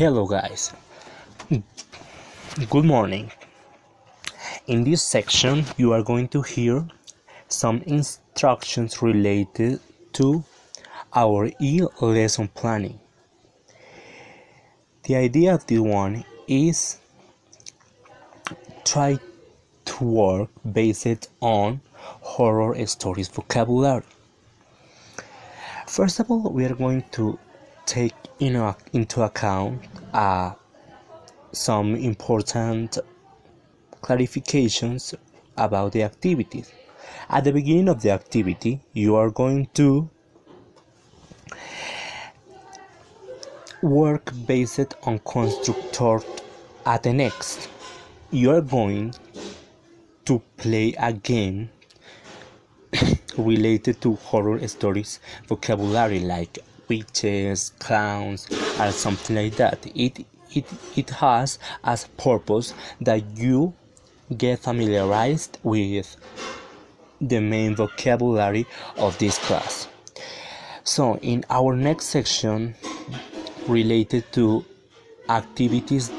Hello, guys. Good morning. In this section, you are going to hear some instructions related to our e lesson planning. The idea of this one is try to work based on horror stories vocabulary. First of all, we are going to take into account uh, some important clarifications about the activities. At the beginning of the activity, you are going to work based on constructor at the next. You are going to play a game related to horror stories vocabulary like witches, clowns, or something like that. It it it has as purpose that you get familiarized with the main vocabulary of this class. So in our next section related to activities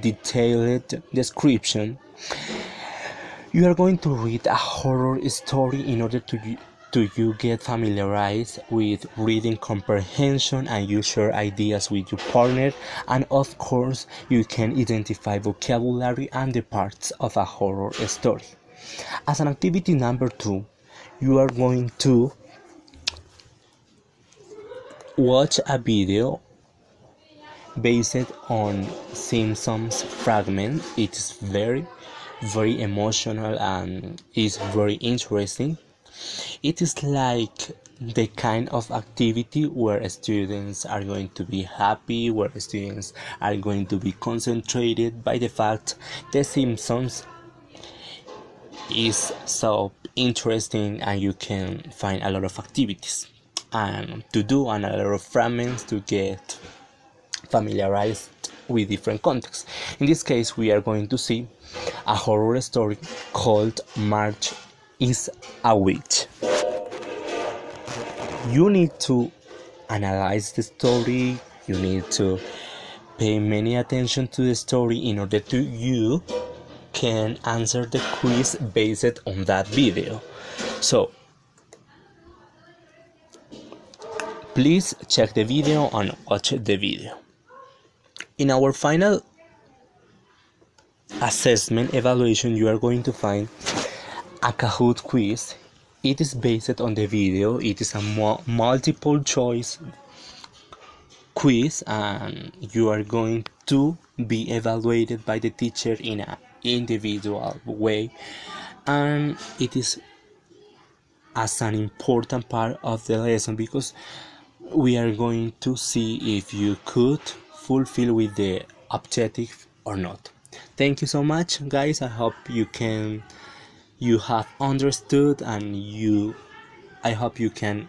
detailed description you are going to read a horror story in order to do you get familiarized with reading comprehension and you share ideas with your partner? And of course you can identify vocabulary and the parts of a horror story. As an activity number two you are going to watch a video based on simpsons fragment. It is very very emotional and is very interesting it is like the kind of activity where students are going to be happy, where students are going to be concentrated by the fact the Simpsons is so interesting and you can find a lot of activities and to do and a lot of fragments to get familiarized with different contexts. In this case, we are going to see a horror story called Marge is a witch. You need to analyze the story, you need to pay many attention to the story in order to you can answer the quiz based on that video. So please check the video and watch the video. In our final assessment evaluation you are going to find a Kahoot quiz. It is based on the video. It is a multiple choice quiz, and you are going to be evaluated by the teacher in an individual way. And it is as an important part of the lesson because we are going to see if you could fulfill with the objective or not. Thank you so much, guys. I hope you can you have understood and you I hope you can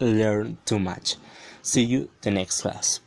learn too much. See you the next class.